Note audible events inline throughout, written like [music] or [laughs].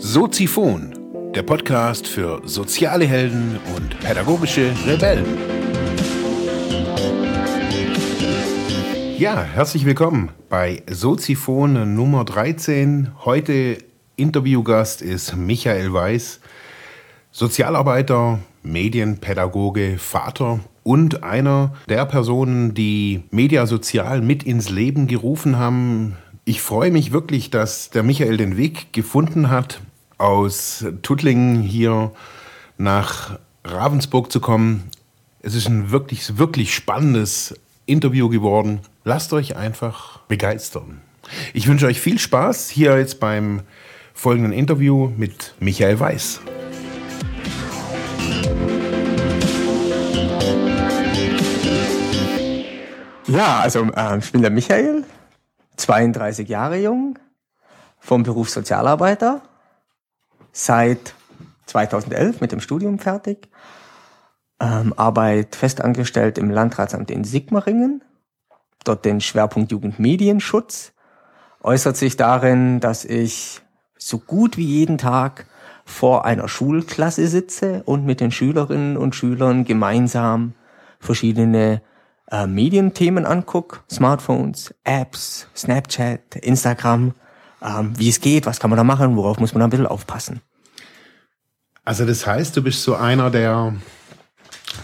Soziphon, der Podcast für soziale Helden und pädagogische Rebellen. Ja, herzlich willkommen bei Soziphon Nummer 13. Heute Interviewgast ist Michael Weiß, Sozialarbeiter, Medienpädagoge, Vater und einer der Personen, die Mediasozial mit ins Leben gerufen haben. Ich freue mich wirklich, dass der Michael den Weg gefunden hat, aus Tuttlingen hier nach Ravensburg zu kommen. Es ist ein wirklich, wirklich spannendes Interview geworden. Lasst euch einfach begeistern. Ich wünsche euch viel Spaß hier jetzt beim folgenden Interview mit Michael Weiß. Ja, also äh, ich bin der Michael, 32 Jahre jung, vom Beruf Sozialarbeiter, seit 2011 mit dem Studium fertig, ähm, arbeite festangestellt im Landratsamt in Sigmaringen, dort den Schwerpunkt Jugendmedienschutz, äußert sich darin, dass ich so gut wie jeden Tag vor einer Schulklasse sitze und mit den Schülerinnen und Schülern gemeinsam verschiedene äh, Medienthemen angucke, Smartphones, Apps, Snapchat, Instagram, ähm, wie es geht, was kann man da machen, worauf muss man da ein bisschen aufpassen. Also das heißt, du bist so einer der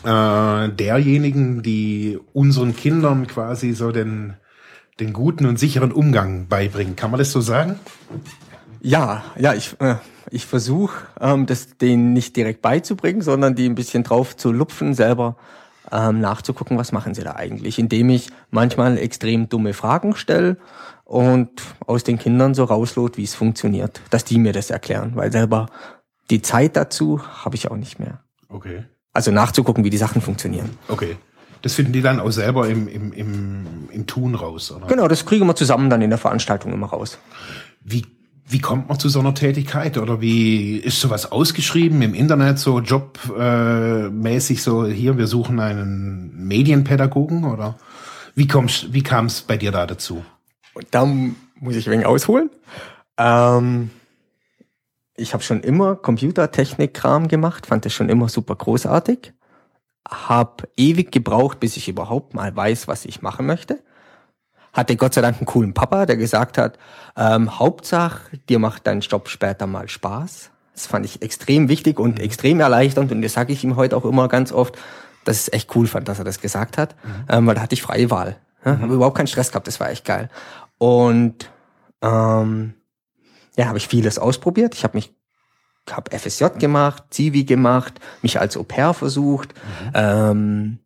äh, derjenigen, die unseren Kindern quasi so den, den guten und sicheren Umgang beibringen. Kann man das so sagen? Ja, ja, ich, äh, ich versuche, ähm, das denen nicht direkt beizubringen, sondern die ein bisschen drauf zu lupfen, selber ähm, nachzugucken, was machen sie da eigentlich, indem ich manchmal extrem dumme Fragen stelle und aus den Kindern so rauslot, wie es funktioniert, dass die mir das erklären, weil selber die Zeit dazu habe ich auch nicht mehr. Okay. Also nachzugucken, wie die Sachen funktionieren. Okay. Das finden die dann auch selber im, im, im, im Tun raus, oder? Genau, das kriegen wir zusammen dann in der Veranstaltung immer raus. Wie wie kommt man zu so einer Tätigkeit oder wie ist sowas ausgeschrieben im Internet so jobmäßig äh, so hier wir suchen einen Medienpädagogen oder wie kommst wie kam es bei dir da dazu? Und da muss ich ein wenig ausholen. Ähm, ich habe schon immer Computertechnik-Kram gemacht, fand das schon immer super großartig. Hab ewig gebraucht, bis ich überhaupt mal weiß, was ich machen möchte hatte Gott sei Dank einen coolen Papa, der gesagt hat, ähm, Hauptsache, dir macht dein Job später mal Spaß. Das fand ich extrem wichtig und mhm. extrem erleichternd und das sage ich ihm heute auch immer ganz oft, dass ich es echt cool fand, dass er das gesagt hat, mhm. ähm, weil da hatte ich freie Wahl. Ja? Mhm. Habe überhaupt keinen Stress gehabt, das war echt geil. Und ähm, ja, habe ich vieles ausprobiert. Ich habe mich habe FSJ gemacht, Zivi gemacht, mich als Au pair versucht, mhm. ähm,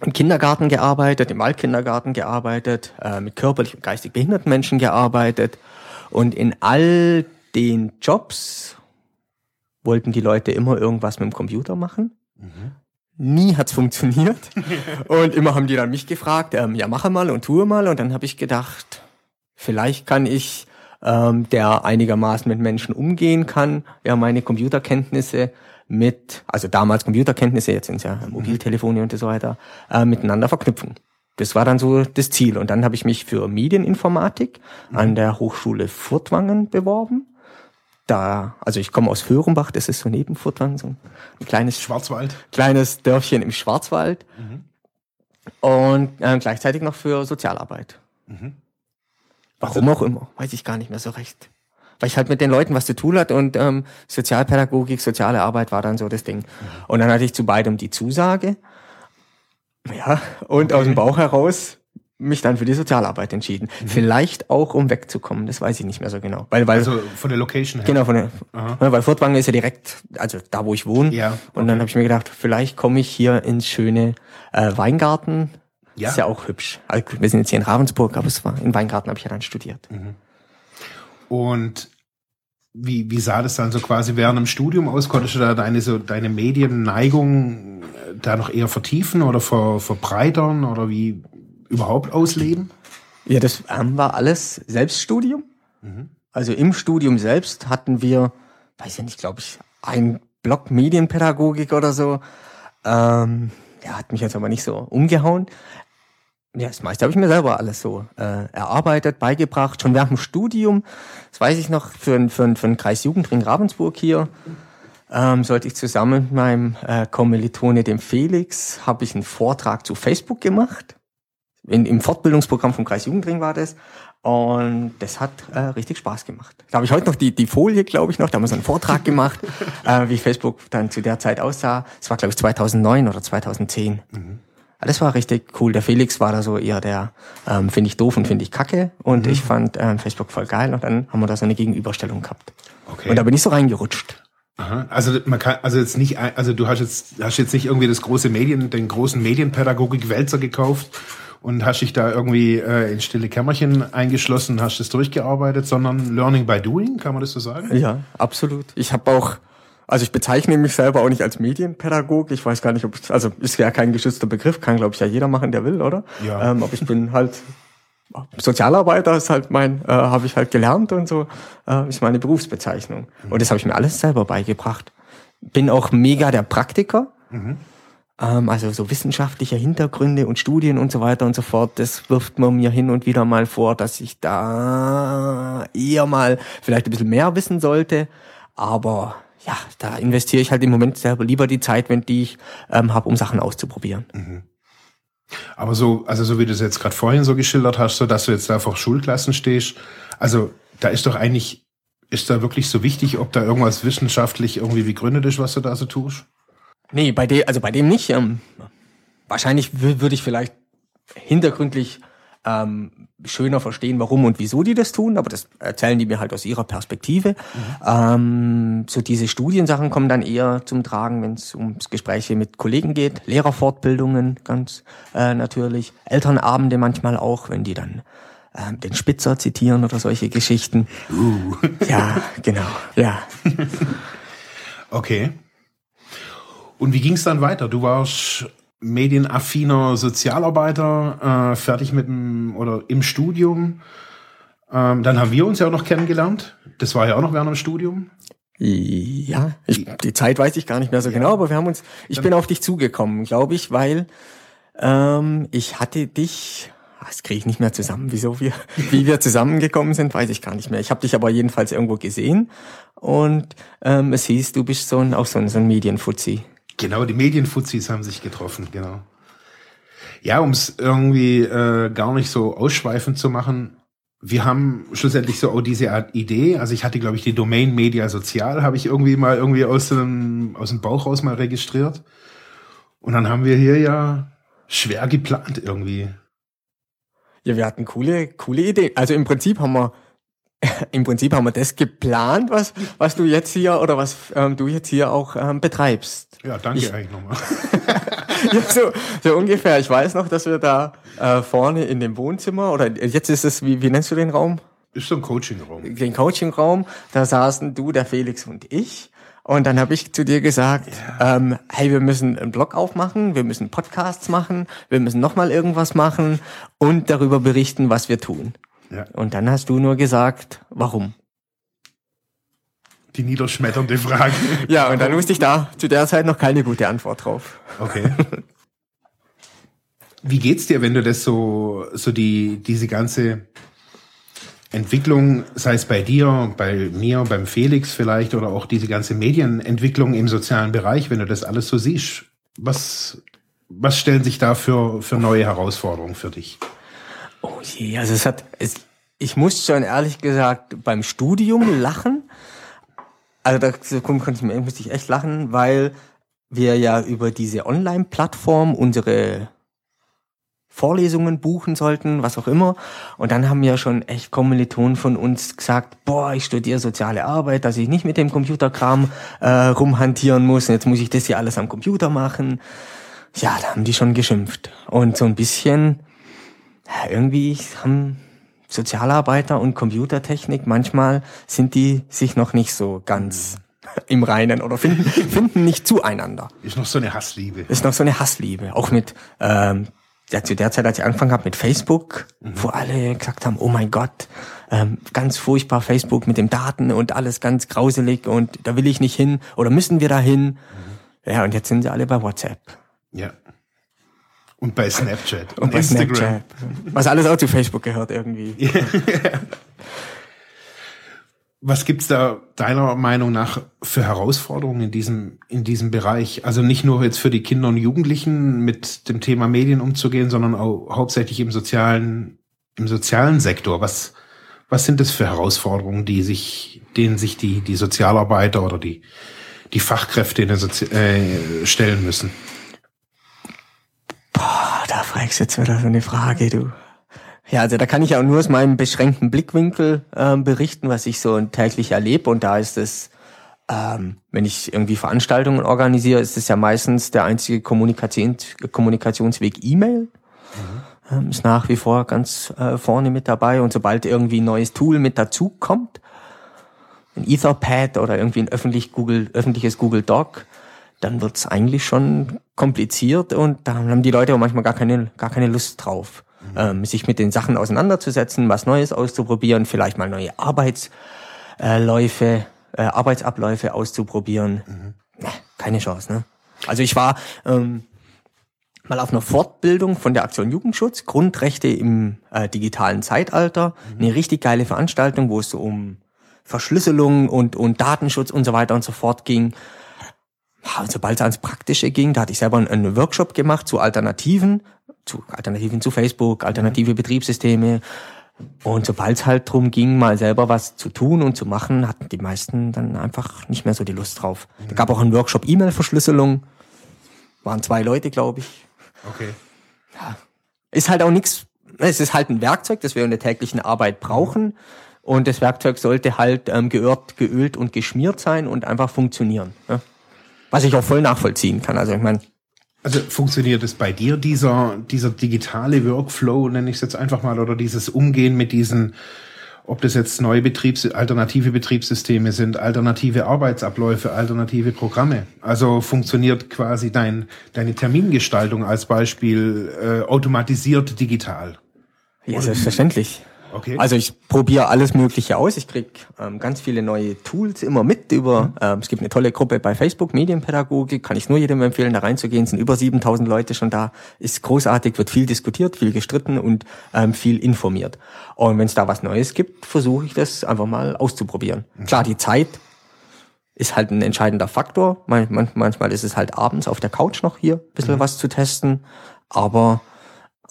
im Kindergarten gearbeitet, im Waldkindergarten gearbeitet, äh, mit körperlich und geistig behinderten Menschen gearbeitet. Und in all den Jobs wollten die Leute immer irgendwas mit dem Computer machen. Mhm. Nie hat's funktioniert. [laughs] und immer haben die dann mich gefragt, ähm, ja, mache mal und tue mal. Und dann habe ich gedacht, vielleicht kann ich, ähm, der einigermaßen mit Menschen umgehen kann, ja, meine Computerkenntnisse mit, also damals Computerkenntnisse, jetzt sind es ja Mobiltelefone und so weiter, äh, miteinander verknüpfen. Das war dann so das Ziel. Und dann habe ich mich für Medieninformatik mhm. an der Hochschule Furtwangen beworben. Da, also ich komme aus Föhrenbach, das ist so neben Furtwangen, so ein kleines Schwarzwald. Kleines Dörfchen im Schwarzwald. Mhm. Und äh, gleichzeitig noch für Sozialarbeit. Mhm. Warum also, auch immer, weiß ich gar nicht mehr so recht weil ich halt mit den Leuten was zu tun hatte und ähm, Sozialpädagogik, soziale Arbeit war dann so das Ding. Und dann hatte ich zu beidem die Zusage. Ja, und okay. aus dem Bauch heraus mich dann für die Sozialarbeit entschieden. Mhm. Vielleicht auch, um wegzukommen, das weiß ich nicht mehr so genau. Weil, weil, also von der Location her? Genau, von der, Aha. weil Furtwangen ist ja direkt, also da, wo ich wohne. Ja, okay. Und dann habe ich mir gedacht, vielleicht komme ich hier ins schöne äh, Weingarten. Ja. Ist ja auch hübsch. Wir sind jetzt hier in Ravensburg, aber es war in Weingarten habe ich ja dann studiert. Mhm. Und wie, wie sah das dann so quasi während dem Studium aus? Konntest du da deine, so, deine Medienneigung äh, da noch eher vertiefen oder ver, verbreitern oder wie überhaupt ausleben? Ja, das ähm, war alles Selbststudium. Mhm. Also im Studium selbst hatten wir, weiß ja nicht, glaube ich, ein Block Medienpädagogik oder so. Ähm, ja, hat mich jetzt aber nicht so umgehauen. Ja, das meiste habe ich mir selber alles so äh, erarbeitet, beigebracht, schon während dem Studium. Das weiß ich noch, für, für, für den Kreis Jugendring Ravensburg hier ähm, sollte ich zusammen mit meinem äh, Kommilitone, dem Felix, habe ich einen Vortrag zu Facebook gemacht. In, Im Fortbildungsprogramm vom Kreis Jugendring war das. Und das hat äh, richtig Spaß gemacht. Da habe ich heute noch die, die Folie, glaube ich, noch. Da haben wir so einen Vortrag [laughs] gemacht, äh, wie Facebook dann zu der Zeit aussah. Das war, glaube ich, 2009 oder 2010. Mhm. Das war richtig cool. Der Felix war da so eher der, ähm, finde ich doof und finde ich kacke. Und mhm. ich fand ähm, Facebook voll geil. Und dann haben wir da so eine Gegenüberstellung gehabt. Okay. Und da bin ich so reingerutscht. Aha. Also man kann, also jetzt nicht, also du hast jetzt, hast jetzt nicht irgendwie das große Medien, den großen Medienpädagogik-Wälzer gekauft und hast dich da irgendwie äh, in stille Kämmerchen eingeschlossen, hast das durchgearbeitet, sondern Learning by Doing, kann man das so sagen? Ja, absolut. Ich habe auch, also ich bezeichne mich selber auch nicht als Medienpädagog. Ich weiß gar nicht, ob, also ist ja kein geschützter Begriff, kann glaube ich ja jeder machen, der will, oder? Ja. Ähm, aber ich bin halt Sozialarbeiter ist halt mein, äh, habe ich halt gelernt und so, äh, ist meine Berufsbezeichnung. Mhm. Und das habe ich mir alles selber beigebracht. Bin auch mega der Praktiker. Mhm. Ähm, also so wissenschaftliche Hintergründe und Studien und so weiter und so fort, das wirft man mir hin und wieder mal vor, dass ich da eher mal vielleicht ein bisschen mehr wissen sollte. Aber ja, da investiere ich halt im Moment selber lieber die Zeit, wenn die ich ähm, habe, um Sachen auszuprobieren. Mhm. Aber so, also so wie du es jetzt gerade vorhin so geschildert hast, so dass du jetzt da vor Schulklassen stehst, also da ist doch eigentlich, ist da wirklich so wichtig, ob da irgendwas wissenschaftlich irgendwie begründet ist, was du da so tust? Nee, bei dem, also bei dem nicht. Ähm, wahrscheinlich würde ich vielleicht hintergründlich ähm, schöner verstehen, warum und wieso die das tun, aber das erzählen die mir halt aus ihrer Perspektive. Mhm. Ähm, so diese Studiensachen kommen dann eher zum Tragen, wenn es ums Gespräche mit Kollegen geht, Lehrerfortbildungen ganz äh, natürlich, Elternabende manchmal auch, wenn die dann äh, den Spitzer zitieren oder solche Geschichten. Uh. Ja, genau, ja. [laughs] okay. Und wie ging es dann weiter? Du warst medienaffiner Sozialarbeiter, äh, fertig mit dem oder im Studium. Ähm, dann haben wir uns ja auch noch kennengelernt. Das war ja auch noch während dem Studium. Ja, ich, die Zeit weiß ich gar nicht mehr so ja. genau, aber wir haben uns, ich dann bin auf dich zugekommen, glaube ich, weil ähm, ich hatte dich, ah, das kriege ich nicht mehr zusammen, wieso wir, [laughs] wie wir zusammengekommen sind, weiß ich gar nicht mehr. Ich habe dich aber jedenfalls irgendwo gesehen und ähm, es hieß, du bist so ein, auch so ein, so ein Medienfuzzi. Genau, die Medienfuzis haben sich getroffen, genau. Ja, um es irgendwie äh, gar nicht so ausschweifend zu machen, wir haben schlussendlich so auch diese Art Idee. Also ich hatte, glaube ich, die Domain Media Sozial, habe ich irgendwie mal irgendwie aus dem, aus dem Bauch raus mal registriert. Und dann haben wir hier ja schwer geplant irgendwie. Ja, wir hatten coole, coole Ideen. Also im Prinzip haben wir [laughs] im Prinzip haben wir das geplant, was, was du jetzt hier oder was ähm, du jetzt hier auch ähm, betreibst. Ja, danke ich, eigentlich nochmal. [laughs] ja, so, so ungefähr. Ich weiß noch, dass wir da äh, vorne in dem Wohnzimmer oder jetzt ist es, wie, wie nennst du den Raum? Ist so ein Coachingraum. Den Coachingraum, da saßen du, der Felix und ich. Und dann habe ich zu dir gesagt, yeah. ähm, hey, wir müssen einen Blog aufmachen, wir müssen Podcasts machen, wir müssen nochmal irgendwas machen und darüber berichten, was wir tun. Ja. Und dann hast du nur gesagt, warum? Die niederschmetternde Frage. [laughs] ja, und dann wusste ich da zu der Zeit noch keine gute Antwort drauf. Okay. Wie geht's dir, wenn du das so, so die, diese ganze Entwicklung, sei es bei dir, bei mir, beim Felix vielleicht oder auch diese ganze Medienentwicklung im sozialen Bereich, wenn du das alles so siehst, was, was stellen sich da für, für neue Herausforderungen für dich? Oh je, also es hat, es, ich muss schon ehrlich gesagt beim Studium lachen. Also da musste ich echt lachen, weil wir ja über diese Online-Plattform unsere Vorlesungen buchen sollten, was auch immer. Und dann haben ja schon echt Kommilitonen von uns gesagt, boah, ich studiere soziale Arbeit, dass ich nicht mit dem Computerkram äh, rumhantieren muss. Und jetzt muss ich das hier alles am Computer machen. Ja, da haben die schon geschimpft. Und so ein bisschen ja, irgendwie haben Sozialarbeiter und Computertechnik, manchmal sind die sich noch nicht so ganz [laughs] im Reinen oder finden, [laughs] finden nicht zueinander. Ist noch so eine Hassliebe. Ist noch so eine Hassliebe. Auch mit, ähm, ja, zu der Zeit, als ich angefangen habe mit Facebook, mhm. wo alle gesagt haben, oh mein Gott, ähm, ganz furchtbar Facebook mit den Daten und alles ganz grauselig und da will ich nicht hin oder müssen wir da hin. Mhm. Ja, und jetzt sind sie alle bei WhatsApp. Ja. Und bei Snapchat. Und, und bei Instagram. Snapchat. Was alles auch zu Facebook gehört irgendwie. Was gibt's da deiner Meinung nach für Herausforderungen in diesem, in diesem Bereich? Also nicht nur jetzt für die Kinder und Jugendlichen mit dem Thema Medien umzugehen, sondern auch hauptsächlich im sozialen, im sozialen Sektor. Was, was sind das für Herausforderungen, die sich, denen sich die, die Sozialarbeiter oder die, die Fachkräfte in der Sozi äh, stellen müssen? Fragst jetzt wieder so eine Frage, du. Ja, also da kann ich auch nur aus meinem beschränkten Blickwinkel äh, berichten, was ich so täglich erlebe. Und da ist es, ähm, wenn ich irgendwie Veranstaltungen organisiere, ist es ja meistens der einzige Kommunikations Kommunikationsweg E-Mail. Mhm. Ähm, ist nach wie vor ganz äh, vorne mit dabei. Und sobald irgendwie ein neues Tool mit dazu kommt, ein Etherpad oder irgendwie ein öffentlich Google, öffentliches Google Doc, dann wird's eigentlich schon kompliziert und da haben die Leute auch manchmal gar keine, gar keine Lust drauf ähm, sich mit den Sachen auseinanderzusetzen, was Neues auszuprobieren, vielleicht mal neue Arbeitsläufe, äh, Arbeitsabläufe auszuprobieren. Mhm. Keine Chance, ne? Also ich war ähm, mal auf einer Fortbildung von der Aktion Jugendschutz, Grundrechte im äh, digitalen Zeitalter. Mhm. Eine richtig geile Veranstaltung, wo es so um Verschlüsselung und, und Datenschutz und so weiter und so fort ging. Und sobald es ans Praktische ging, da hatte ich selber einen, Workshop gemacht zu Alternativen, zu Alternativen zu Facebook, alternative Betriebssysteme. Und sobald es halt drum ging, mal selber was zu tun und zu machen, hatten die meisten dann einfach nicht mehr so die Lust drauf. Mhm. Da gab auch einen Workshop E-Mail-Verschlüsselung. Waren zwei Leute, glaube ich. Okay. Ja. Ist halt auch nichts, es ist halt ein Werkzeug, das wir in der täglichen Arbeit brauchen. Und das Werkzeug sollte halt ähm, geölt, geölt und geschmiert sein und einfach funktionieren. Ja? Was ich auch voll nachvollziehen kann. Also ich meine, also funktioniert es bei dir, dieser, dieser digitale Workflow, nenne ich es jetzt einfach mal, oder dieses Umgehen mit diesen, ob das jetzt neue Betriebs, alternative Betriebssysteme sind, alternative Arbeitsabläufe, alternative Programme. Also funktioniert quasi dein, deine Termingestaltung als Beispiel äh, automatisiert digital. Ja, selbstverständlich. Okay. Also ich probiere alles Mögliche aus. Ich krieg ähm, ganz viele neue Tools immer mit über. Mhm. Ähm, es gibt eine tolle Gruppe bei Facebook, Medienpädagogik. Kann ich nur jedem empfehlen, da reinzugehen. Es sind über 7000 Leute schon da. Ist großartig, wird viel diskutiert, viel gestritten und ähm, viel informiert. Und wenn es da was Neues gibt, versuche ich das einfach mal auszuprobieren. Mhm. Klar, die Zeit ist halt ein entscheidender Faktor. manchmal ist es halt abends auf der Couch noch hier ein bisschen mhm. was zu testen. Aber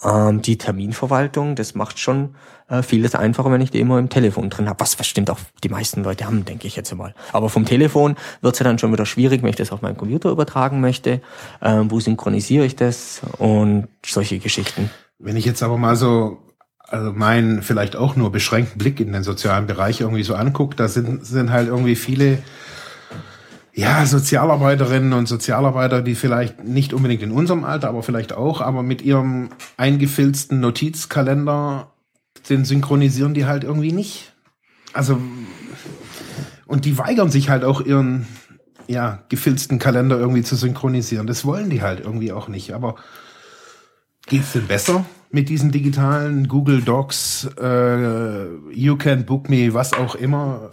ähm, die Terminverwaltung, das macht schon äh, vieles einfacher, wenn ich die immer im Telefon drin habe. Was, was stimmt auch die meisten Leute haben, denke ich jetzt mal. Aber vom Telefon wird's ja dann schon wieder schwierig, wenn ich das auf meinen Computer übertragen möchte. Ähm, wo synchronisiere ich das und solche Geschichten. Wenn ich jetzt aber mal so also meinen vielleicht auch nur beschränkten Blick in den sozialen Bereich irgendwie so angucke, da sind, sind halt irgendwie viele ja, Sozialarbeiterinnen und Sozialarbeiter, die vielleicht nicht unbedingt in unserem Alter, aber vielleicht auch, aber mit ihrem eingefilzten Notizkalender, den synchronisieren die halt irgendwie nicht. Also, und die weigern sich halt auch ihren, ja, gefilzten Kalender irgendwie zu synchronisieren. Das wollen die halt irgendwie auch nicht. Aber geht's denn besser mit diesen digitalen Google Docs, äh, You Can Book Me, was auch immer?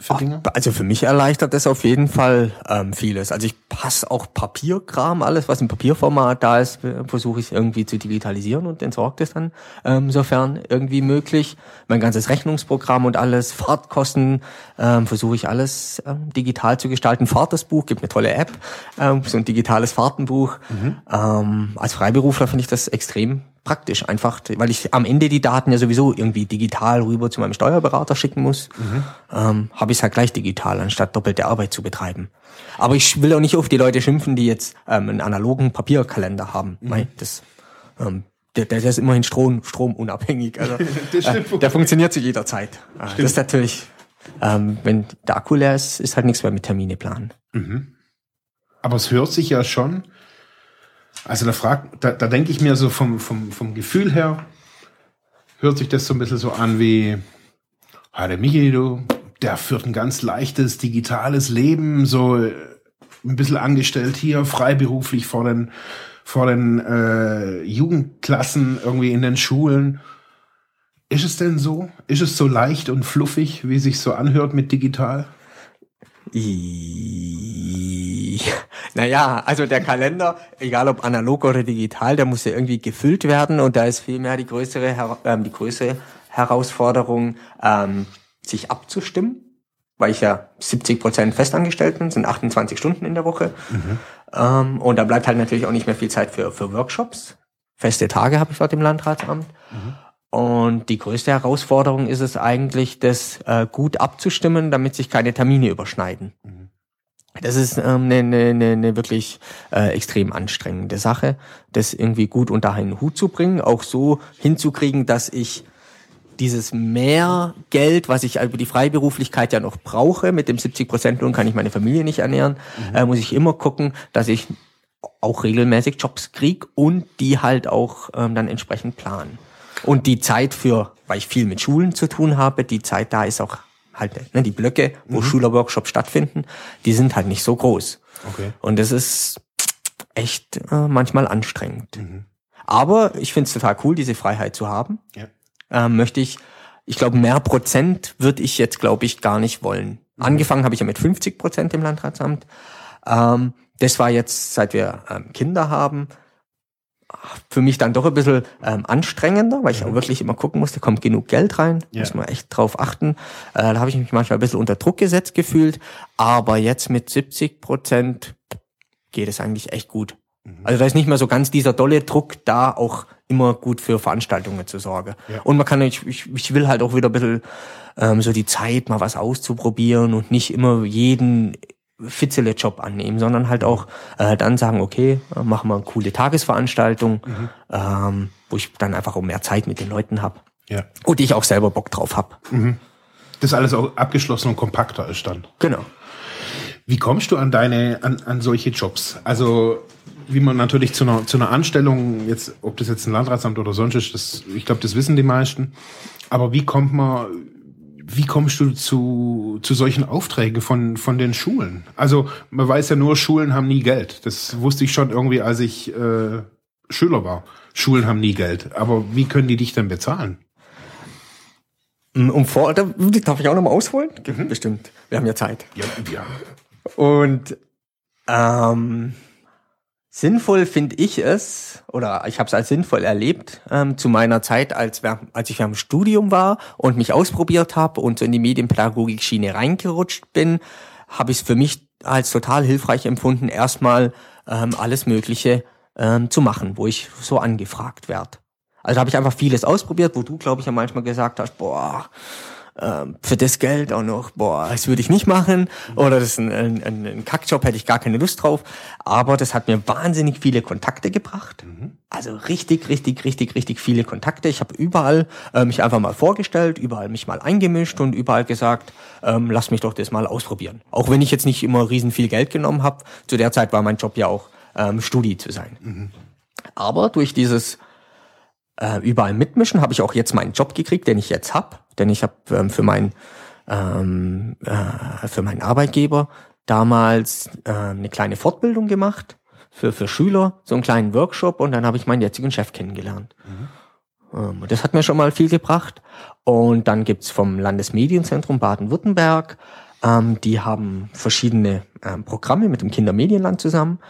Für Dinge? Also für mich erleichtert das auf jeden Fall ähm, vieles. Also ich passe auch Papierkram, alles was im Papierformat da ist, versuche ich irgendwie zu digitalisieren und entsorge das dann, ähm, sofern irgendwie möglich. Mein ganzes Rechnungsprogramm und alles, [laughs] Fahrtkosten, ähm, versuche ich alles ähm, digital zu gestalten. Fahrtersbuch, gibt eine tolle App, ähm, so ein digitales Fahrtenbuch. Mhm. Ähm, als Freiberufler finde ich das extrem praktisch, einfach, weil ich am Ende die Daten ja sowieso irgendwie digital rüber zu meinem Steuerberater schicken muss, mhm. ähm, habe ich es halt gleich digital, anstatt doppelte Arbeit zu betreiben. Aber ich will auch nicht auf die Leute schimpfen, die jetzt ähm, einen analogen Papierkalender haben. Mhm. Das, ähm, der, der ist immerhin Strom, stromunabhängig. Also, [laughs] äh, der funktioniert zu jeder Zeit. Äh, das ist natürlich, ähm, wenn der Akku leer ist, ist halt nichts mehr mit Termine planen. Mhm. Aber es hört sich ja schon also da frag, da, da denke ich mir so vom, vom, vom Gefühl her, hört sich das so ein bisschen so an wie, ah, Michi, du, der führt ein ganz leichtes digitales Leben, so äh, ein bisschen angestellt hier, freiberuflich vor den, vor den äh, Jugendklassen irgendwie in den Schulen. Ist es denn so? Ist es so leicht und fluffig, wie sich so anhört mit digital? Wie? [laughs] Naja, also der Kalender, egal ob analog oder digital, der muss ja irgendwie gefüllt werden und da ist vielmehr die größere, ähm, die größere Herausforderung, ähm, sich abzustimmen weil ich ja 70 Prozent festangestellt bin, sind 28 Stunden in der Woche. Mhm. Ähm, und da bleibt halt natürlich auch nicht mehr viel Zeit für, für Workshops. Feste Tage habe ich dort im Landratsamt. Mhm. Und die größte Herausforderung ist es eigentlich, das äh, gut abzustimmen, damit sich keine Termine überschneiden. Mhm. Das ist ähm, eine, eine, eine wirklich äh, extrem anstrengende Sache, das irgendwie gut unter einen Hut zu bringen, auch so hinzukriegen, dass ich dieses mehr Geld, was ich über die Freiberuflichkeit ja noch brauche, mit dem 70 Prozent Lohn kann ich meine Familie nicht ernähren, mhm. äh, muss ich immer gucken, dass ich auch regelmäßig Jobs krieg und die halt auch ähm, dann entsprechend planen. Und die Zeit für, weil ich viel mit Schulen zu tun habe, die Zeit da ist auch halt, ne, die Blöcke, wo mhm. Schülerworkshops stattfinden, die sind halt nicht so groß. Okay. Und das ist echt äh, manchmal anstrengend. Mhm. Aber ich finde es total cool, diese Freiheit zu haben. Ja ähm, möchte ich, ich glaube, mehr Prozent würde ich jetzt, glaube ich, gar nicht wollen. Mhm. Angefangen habe ich ja mit 50 Prozent im Landratsamt. Ähm, das war jetzt, seit wir ähm, Kinder haben, für mich dann doch ein bisschen ähm, anstrengender, weil ich auch wirklich immer gucken musste, kommt genug Geld rein, ja. muss man echt drauf achten. Äh, da habe ich mich manchmal ein bisschen unter Druck gesetzt gefühlt, aber jetzt mit 70 Prozent geht es eigentlich echt gut. Mhm. Also da ist nicht mehr so ganz dieser dolle Druck da, auch immer gut für Veranstaltungen zu sorgen. Ja. Und man kann, ich, ich, ich will halt auch wieder ein bisschen ähm, so die Zeit, mal was auszuprobieren und nicht immer jeden Fitzele-Job annehmen, sondern halt auch äh, dann sagen, okay, machen wir eine coole Tagesveranstaltung, mhm. ähm, wo ich dann einfach auch mehr Zeit mit den Leuten habe. Ja. Und ich auch selber Bock drauf habe. Mhm. Das alles auch abgeschlossen und kompakter ist dann. Genau. Wie kommst du an deine, an, an solche Jobs? Also wie man natürlich zu einer, zu einer Anstellung, jetzt, ob das jetzt ein Landratsamt oder sonst ist, das, ich glaube, das wissen die meisten. Aber wie kommt man, wie kommst du zu, zu solchen Aufträgen von, von den Schulen? Also, man weiß ja nur, Schulen haben nie Geld. Das wusste ich schon irgendwie, als ich äh, Schüler war. Schulen haben nie Geld. Aber wie können die dich denn bezahlen? Um vor, da darf ich auch noch mal ausholen? Mhm. Bestimmt. Wir haben ja Zeit. Ja, ja. Und ähm, Sinnvoll finde ich es, oder ich habe es als sinnvoll erlebt, ähm, zu meiner Zeit, als, als ich am Studium war und mich ausprobiert habe und so in die Medienpädagogik-Schiene reingerutscht bin, habe ich es für mich als total hilfreich empfunden, erstmal ähm, alles Mögliche ähm, zu machen, wo ich so angefragt werde. Also habe ich einfach vieles ausprobiert, wo du, glaube ich, ja manchmal gesagt hast, boah, ähm, für das Geld auch noch, boah, das würde ich nicht machen oder das ist ein, ein, ein Kackjob, hätte ich gar keine Lust drauf. Aber das hat mir wahnsinnig viele Kontakte gebracht. Mhm. Also richtig, richtig, richtig, richtig viele Kontakte. Ich habe überall äh, mich einfach mal vorgestellt, überall mich mal eingemischt und überall gesagt, ähm, lass mich doch das mal ausprobieren. Auch wenn ich jetzt nicht immer riesen viel Geld genommen habe. Zu der Zeit war mein Job ja auch ähm, Studi zu sein. Mhm. Aber durch dieses äh, überall mitmischen habe ich auch jetzt meinen Job gekriegt, den ich jetzt hab denn ich habe ähm, für mein ähm, äh, für meinen Arbeitgeber damals äh, eine kleine Fortbildung gemacht für für Schüler, so einen kleinen Workshop und dann habe ich meinen jetzigen Chef kennengelernt. Mhm. Ähm, das hat mir schon mal viel gebracht. Und dann gibt's vom Landesmedienzentrum Baden-Württemberg, ähm, die haben verschiedene ähm, Programme mit dem Kindermedienland zusammen.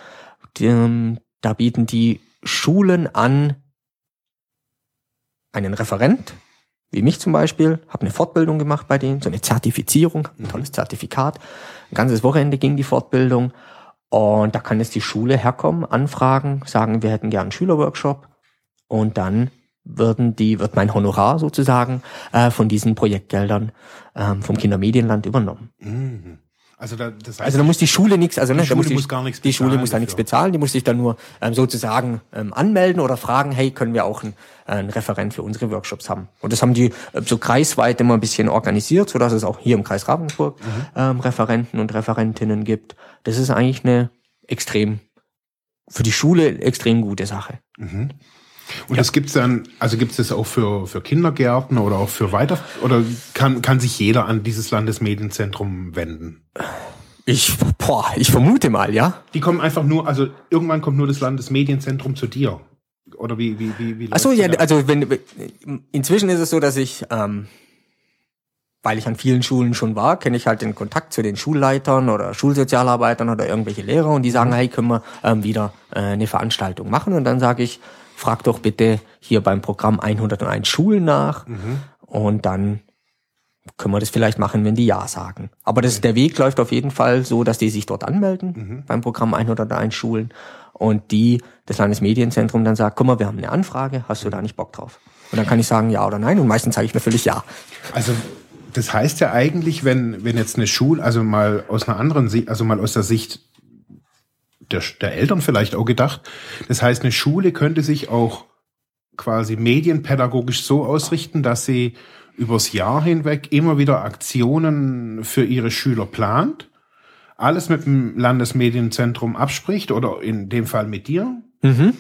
Die, ähm, da bieten die Schulen an, einen Referent wie mich zum Beispiel, habe eine Fortbildung gemacht bei denen, so eine Zertifizierung, ein tolles mhm. Zertifikat. Ein ganzes Wochenende ging die Fortbildung und da kann jetzt die Schule herkommen, anfragen, sagen, wir hätten gern einen Schülerworkshop und dann würden die, wird mein Honorar sozusagen äh, von diesen Projektgeldern ähm, vom Kindermedienland übernommen. Also da, das heißt, also da muss die Schule nichts, also ne, die Schule muss, die, muss gar nichts Die Schule muss da nichts bezahlen, die muss sich dann nur ähm, sozusagen ähm, anmelden oder fragen, hey, können wir auch ein, äh, ein Referent für unsere Workshops haben? Und das haben die äh, so kreisweit immer ein bisschen organisiert, so dass es auch hier im Kreis Ravensburg mhm. ähm, Referenten und Referentinnen gibt. Das ist eigentlich eine extrem für die Schule extrem gute Sache. Mhm. Und ja. das gibt's dann, also gibt's das auch für, für Kindergärten oder auch für weiter, oder kann, kann sich jeder an dieses Landesmedienzentrum wenden? Ich, boah, ich vermute mal, ja. Die kommen einfach nur, also irgendwann kommt nur das Landesmedienzentrum zu dir. Oder wie, wie, wie, wie Achso, ja, also wenn, inzwischen ist es so, dass ich, ähm, weil ich an vielen Schulen schon war, kenne ich halt den Kontakt zu den Schulleitern oder Schulsozialarbeitern oder irgendwelche Lehrer und die sagen, mhm. hey, können wir ähm, wieder äh, eine Veranstaltung machen? Und dann sage ich, frag doch bitte hier beim Programm 101 Schulen nach mhm. und dann können wir das vielleicht machen, wenn die Ja sagen. Aber das, der Weg läuft auf jeden Fall so, dass die sich dort anmelden mhm. beim Programm 101 Schulen und die, das Landesmedienzentrum dann sagt, guck mal, wir haben eine Anfrage, hast du da nicht Bock drauf? Und dann kann ich sagen ja oder nein und meistens sage ich natürlich ja. Also das heißt ja eigentlich, wenn, wenn jetzt eine Schule, also mal aus einer anderen Sicht, also mal aus der Sicht der, der Eltern vielleicht auch gedacht, das heißt, eine Schule könnte sich auch quasi medienpädagogisch so ausrichten, dass sie übers Jahr hinweg immer wieder Aktionen für ihre Schüler plant, alles mit dem Landesmedienzentrum abspricht oder in dem Fall mit dir mhm.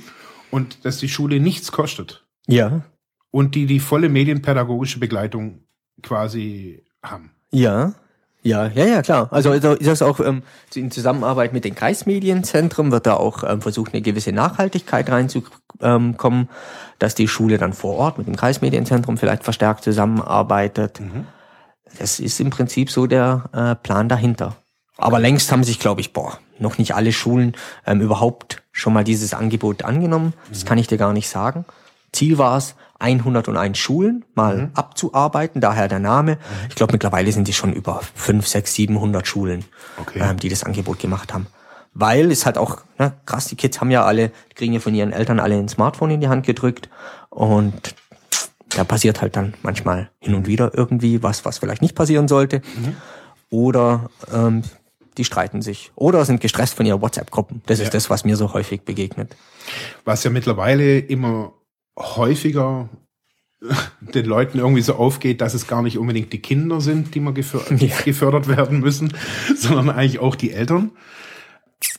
und dass die Schule nichts kostet. Ja. Und die die volle medienpädagogische Begleitung quasi haben. Ja, ja, ja, ja, klar. Also, also ist das auch ähm, in Zusammenarbeit mit den Kreismedienzentren wird da auch ähm, versucht, eine gewisse Nachhaltigkeit reinzukommen, dass die Schule dann vor Ort mit dem Kreismedienzentrum vielleicht verstärkt zusammenarbeitet. Mhm. Das ist im Prinzip so der äh, Plan dahinter. Aber längst haben sich, glaube ich, boah, noch nicht alle Schulen ähm, überhaupt schon mal dieses Angebot angenommen. Das mhm. kann ich dir gar nicht sagen. Ziel war es, 101 Schulen mal mhm. abzuarbeiten, daher der Name. Mhm. Ich glaube, mittlerweile sind die schon über 5, 6, 700 Schulen, okay. ähm, die das Angebot gemacht haben. Weil es halt auch, ne, krass, die Kids haben ja alle, kriegen ja von ihren Eltern alle ein Smartphone in die Hand gedrückt und da passiert halt dann manchmal hin und wieder irgendwie was, was vielleicht nicht passieren sollte. Mhm. Oder ähm, die streiten sich. Oder sind gestresst von ihren WhatsApp-Gruppen. Das ja. ist das, was mir so häufig begegnet. Was ja mittlerweile immer häufiger [laughs] den Leuten irgendwie so aufgeht, dass es gar nicht unbedingt die Kinder sind, die mal gefördert, ja. gefördert werden müssen, [laughs] sondern eigentlich auch die Eltern.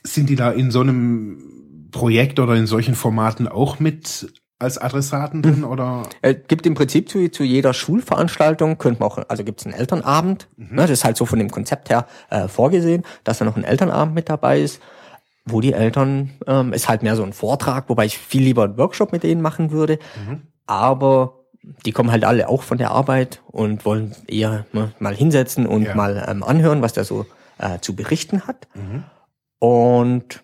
Sind die da in so einem Projekt oder in solchen Formaten auch mit als Adressaten drin mhm. oder? Es gibt im Prinzip zu, zu jeder Schulveranstaltung könnte man auch, also gibt es einen Elternabend. Mhm. Ne, das ist halt so von dem Konzept her äh, vorgesehen, dass da noch ein Elternabend mit dabei ist wo die Eltern, ähm, ist halt mehr so ein Vortrag, wobei ich viel lieber einen Workshop mit denen machen würde. Mhm. Aber die kommen halt alle auch von der Arbeit und wollen eher ne, mal hinsetzen und ja. mal ähm, anhören, was der so äh, zu berichten hat. Mhm. Und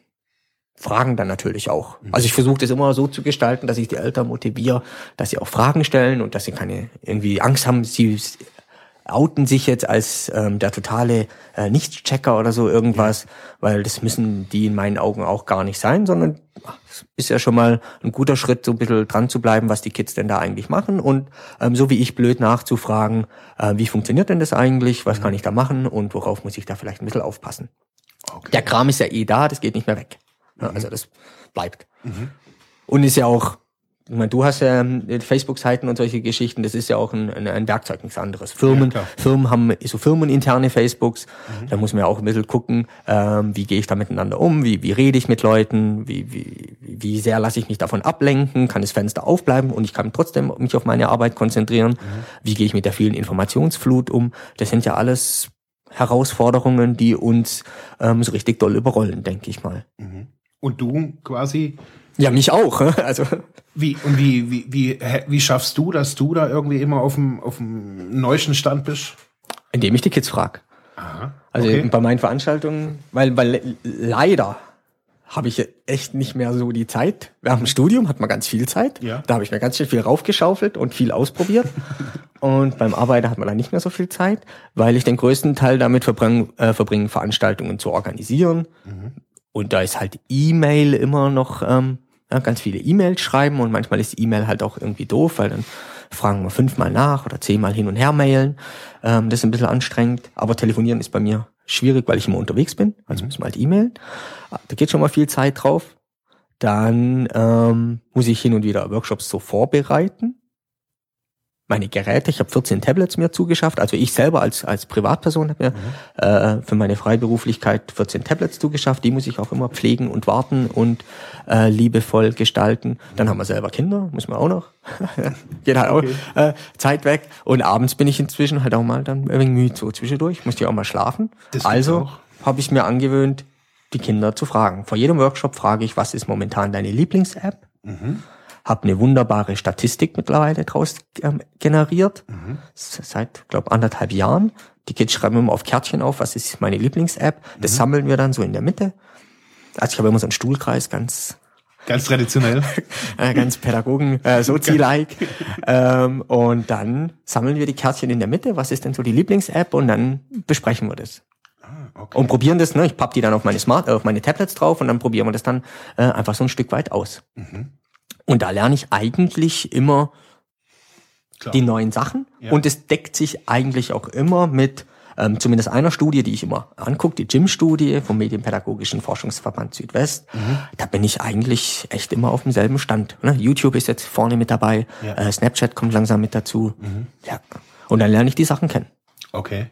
fragen dann natürlich auch. Mhm. Also ich versuche das immer so zu gestalten, dass ich die Eltern motiviere, dass sie auch Fragen stellen und dass sie keine irgendwie Angst haben, sie outen sich jetzt als ähm, der totale äh, Nicht-Checker oder so irgendwas, weil das müssen die in meinen Augen auch gar nicht sein, sondern es ist ja schon mal ein guter Schritt, so ein bisschen dran zu bleiben, was die Kids denn da eigentlich machen und ähm, so wie ich blöd nachzufragen, äh, wie funktioniert denn das eigentlich, was mhm. kann ich da machen und worauf muss ich da vielleicht ein bisschen aufpassen. Okay. Der Kram ist ja eh da, das geht nicht mehr weg. Mhm. Also das bleibt. Mhm. Und ist ja auch ich meine, du hast ja ähm, Facebook-Seiten und solche Geschichten, das ist ja auch ein, ein, ein Werkzeug, nichts anderes. Firmen, ja, Firmen haben so firmeninterne Facebooks, mhm. da muss man ja auch ein bisschen gucken, ähm, wie gehe ich da miteinander um, wie, wie rede ich mit Leuten, wie, wie, wie sehr lasse ich mich davon ablenken, kann das Fenster aufbleiben und ich kann trotzdem mich auf meine Arbeit konzentrieren, mhm. wie gehe ich mit der vielen Informationsflut um, das sind ja alles Herausforderungen, die uns ähm, so richtig doll überrollen, denke ich mal. Mhm. Und du quasi ja, mich auch. Also wie und wie wie wie wie schaffst du, dass du da irgendwie immer auf dem auf dem neuesten Stand bist? Indem ich die Kids frag. Aha. Also okay. bei meinen Veranstaltungen, weil weil leider habe ich echt nicht mehr so die Zeit. Während dem Studium hat man ganz viel Zeit. Ja. Da habe ich mir ganz schön viel raufgeschaufelt und viel ausprobiert. [laughs] und beim Arbeiten hat man dann nicht mehr so viel Zeit, weil ich den größten Teil damit verbringe, äh, verbringen, Veranstaltungen zu organisieren. Mhm. Und da ist halt E-Mail immer noch ähm, ja, ganz viele E-Mails schreiben und manchmal ist die E-Mail halt auch irgendwie doof, weil dann fragen wir fünfmal nach oder zehnmal hin und her mailen. Ähm, das ist ein bisschen anstrengend, aber telefonieren ist bei mir schwierig, weil ich immer unterwegs bin, also mhm. müssen wir halt E-Mailen. Da geht schon mal viel Zeit drauf. Dann ähm, muss ich hin und wieder Workshops so vorbereiten meine Geräte. Ich habe 14 Tablets mir zugeschafft. Also ich selber als, als Privatperson habe mir mhm. äh, für meine Freiberuflichkeit 14 Tablets zugeschafft. Die muss ich auch immer pflegen und warten und äh, liebevoll gestalten. Dann haben wir selber Kinder, muss man auch noch. [laughs] Geht halt okay. auch äh, Zeit weg. Und abends bin ich inzwischen halt auch mal dann ein wenig müde so zwischendurch. Muss ich auch mal schlafen. Das also habe ich mir angewöhnt, die Kinder zu fragen. Vor jedem Workshop frage ich, was ist momentan deine Lieblings-App? Mhm habe eine wunderbare Statistik mittlerweile draus ähm, generiert, mhm. seit, glaube anderthalb Jahren. Die Kids schreiben immer auf Kärtchen auf, was ist meine Lieblings-App. Das mhm. sammeln wir dann so in der Mitte. Also ich habe immer so einen Stuhlkreis, ganz Ganz traditionell. [laughs] Äh, ganz Pädagogen, äh, Sozi-like. ähm, und dann sammeln wir die Kärtchen in der Mitte. Was ist denn so die Lieblings-App? Und dann besprechen wir das. Ah, okay. Und probieren das, ne? Ich papp die dann auf meine Smart, äh, auf meine Tablets drauf und dann probieren wir das dann äh, einfach so ein Stück weit aus. Mhm. Und da lerne ich eigentlich immer Klar. die neuen Sachen. Ja. Und es deckt sich eigentlich auch immer mit ähm, zumindest einer Studie, die ich immer angucke, die GYM-Studie vom Medienpädagogischen Forschungsverband Südwest. Mhm. Da bin ich eigentlich echt immer auf demselben Stand. Ne? YouTube ist jetzt vorne mit dabei, ja. äh, Snapchat kommt langsam mit dazu. Mhm. Ja. Und dann lerne ich die Sachen kennen. Okay.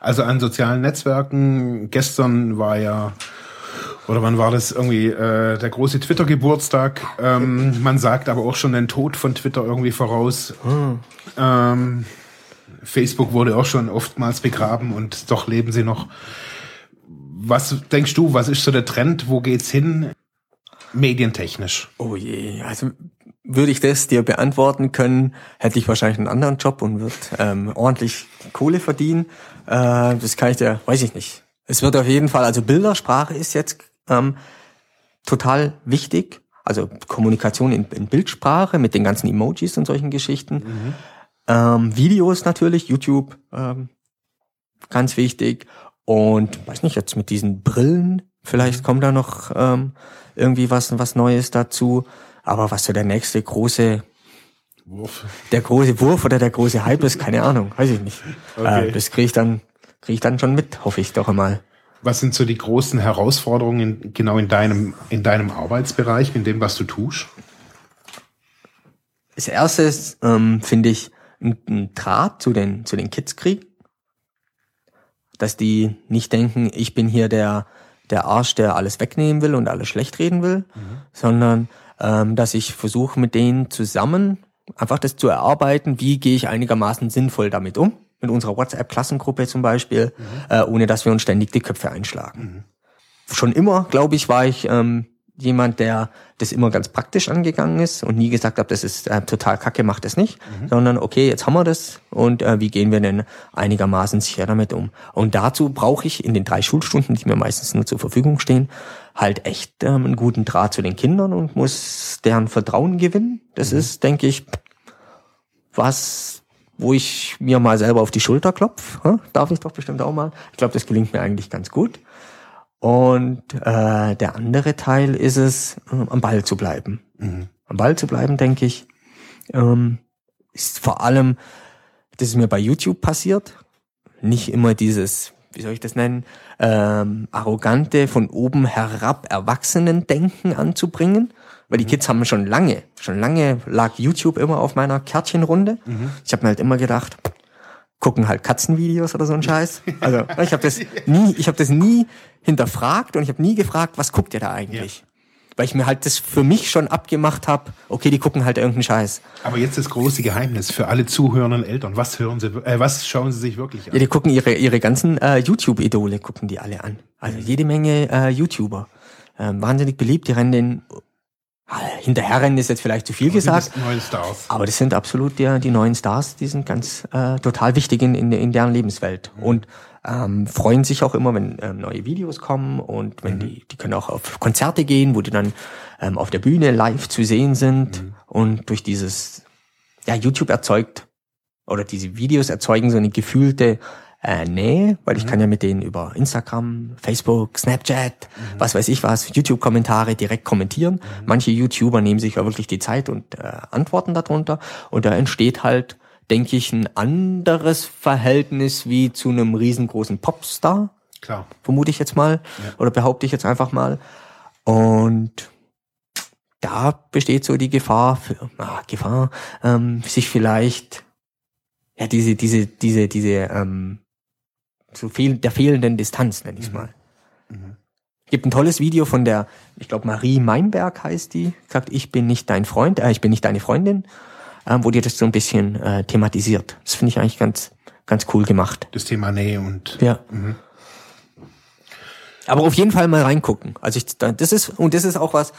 Also an sozialen Netzwerken, gestern war ja oder wann war das irgendwie äh, der große Twitter-Geburtstag? Ähm, man sagt aber auch schon den Tod von Twitter irgendwie voraus. Hm. Ähm, Facebook wurde auch schon oftmals begraben und doch leben sie noch. Was denkst du, was ist so der Trend? Wo geht's hin? Medientechnisch. Oh je, also würde ich das dir beantworten können, hätte ich wahrscheinlich einen anderen Job und würde ähm, ordentlich Kohle verdienen. Äh, das kann ich dir, weiß ich nicht. Es wird auf jeden Fall, also Bildersprache ist jetzt ähm, total wichtig. Also Kommunikation in, in, Bildsprache mit den ganzen Emojis und solchen Geschichten. Mhm. Ähm, Videos natürlich, YouTube, ähm, ganz wichtig. Und weiß nicht, jetzt mit diesen Brillen, vielleicht kommt da noch ähm, irgendwie was, was Neues dazu. Aber was so der nächste große Wurf. Der große Wurf oder der große Hype ist, keine Ahnung, weiß ich nicht. Okay. Äh, das kriege ich dann, kriege ich dann schon mit, hoffe ich doch einmal. Was sind so die großen Herausforderungen genau in deinem, in deinem Arbeitsbereich, in dem, was du tust? Das erste ist, ähm, finde ich, einen Draht zu den, zu den Kids kriegen. Dass die nicht denken, ich bin hier der, der Arsch, der alles wegnehmen will und alles schlecht reden will, mhm. sondern ähm, dass ich versuche mit denen zusammen einfach das zu erarbeiten, wie gehe ich einigermaßen sinnvoll damit um, mit unserer WhatsApp-Klassengruppe zum Beispiel, mhm. äh, ohne dass wir uns ständig die Köpfe einschlagen. Mhm. Schon immer, glaube ich, war ich ähm, jemand, der das immer ganz praktisch angegangen ist und nie gesagt hat, das ist äh, total kacke, macht das nicht, mhm. sondern okay, jetzt haben wir das und äh, wie gehen wir denn einigermaßen sicher damit um? Und dazu brauche ich in den drei Schulstunden, die mir meistens nur zur Verfügung stehen, halt echt ähm, einen guten Draht zu den Kindern und muss deren Vertrauen gewinnen. Das mhm. ist, denke ich, was, wo ich mir mal selber auf die Schulter klopfe. Darf ich doch bestimmt auch mal. Ich glaube, das gelingt mir eigentlich ganz gut. Und äh, der andere Teil ist es, äh, am Ball zu bleiben. Mhm. Am Ball zu bleiben, denke ich, ähm, ist vor allem, das ist mir bei YouTube passiert, nicht immer dieses, wie soll ich das nennen, ähm, arrogante, von oben herab Erwachsenen-Denken anzubringen. Weil die mhm. Kids haben schon lange, schon lange lag YouTube immer auf meiner Kärtchenrunde. Mhm. Ich habe mir halt immer gedacht, gucken halt Katzenvideos oder so ein Scheiß. [laughs] Also ich habe das nie, ich habe das nie hinterfragt und ich habe nie gefragt, was guckt ihr da eigentlich? Ja. Weil ich mir halt das für mich schon abgemacht habe, okay, die gucken halt irgendeinen Scheiß. Aber jetzt das große Geheimnis für alle zuhörenden Eltern. Was hören sie, äh, was schauen sie sich wirklich an? Ja, die gucken ihre, ihre ganzen äh, YouTube-Idole, gucken die alle an. Also jede Menge äh, YouTuber. Ähm, wahnsinnig beliebt, die rennen den Hinterherrennen ist jetzt vielleicht zu viel aber gesagt. Aber das sind absolut die, die neuen Stars, die sind ganz äh, total wichtig in, in, in deren Lebenswelt. Mhm. Und ähm, freuen sich auch immer, wenn ähm, neue Videos kommen und wenn mhm. die, die können auch auf Konzerte gehen, wo die dann ähm, auf der Bühne live zu sehen sind mhm. und durch dieses, ja, YouTube erzeugt oder diese Videos erzeugen so eine gefühlte äh, Nähe, weil ich mhm. kann ja mit denen über Instagram, Facebook, Snapchat, mhm. was weiß ich was, YouTube-Kommentare direkt kommentieren. Mhm. Manche YouTuber nehmen sich ja wirklich die Zeit und äh, antworten darunter und da entsteht halt denke ich, ein anderes Verhältnis wie zu einem riesengroßen Popstar. Klar. Vermute ich jetzt mal. Ja. Oder behaupte ich jetzt einfach mal. Und da besteht so die Gefahr, für, ah, Gefahr, ähm, sich vielleicht ja diese diese diese diese ähm, so viel der fehlenden Distanz nenne ich es mhm. mal. Mhm. Gibt ein tolles Video von der, ich glaube Marie Meinberg heißt die, sagt ich bin nicht dein Freund, äh, ich bin nicht deine Freundin ähm, wo dir das so ein bisschen äh, thematisiert. Das finde ich eigentlich ganz, ganz cool gemacht. Das Thema Nähe und. Ja. Mhm. Aber auf jeden Fall mal reingucken. Also ich, das ist, und das ist auch was,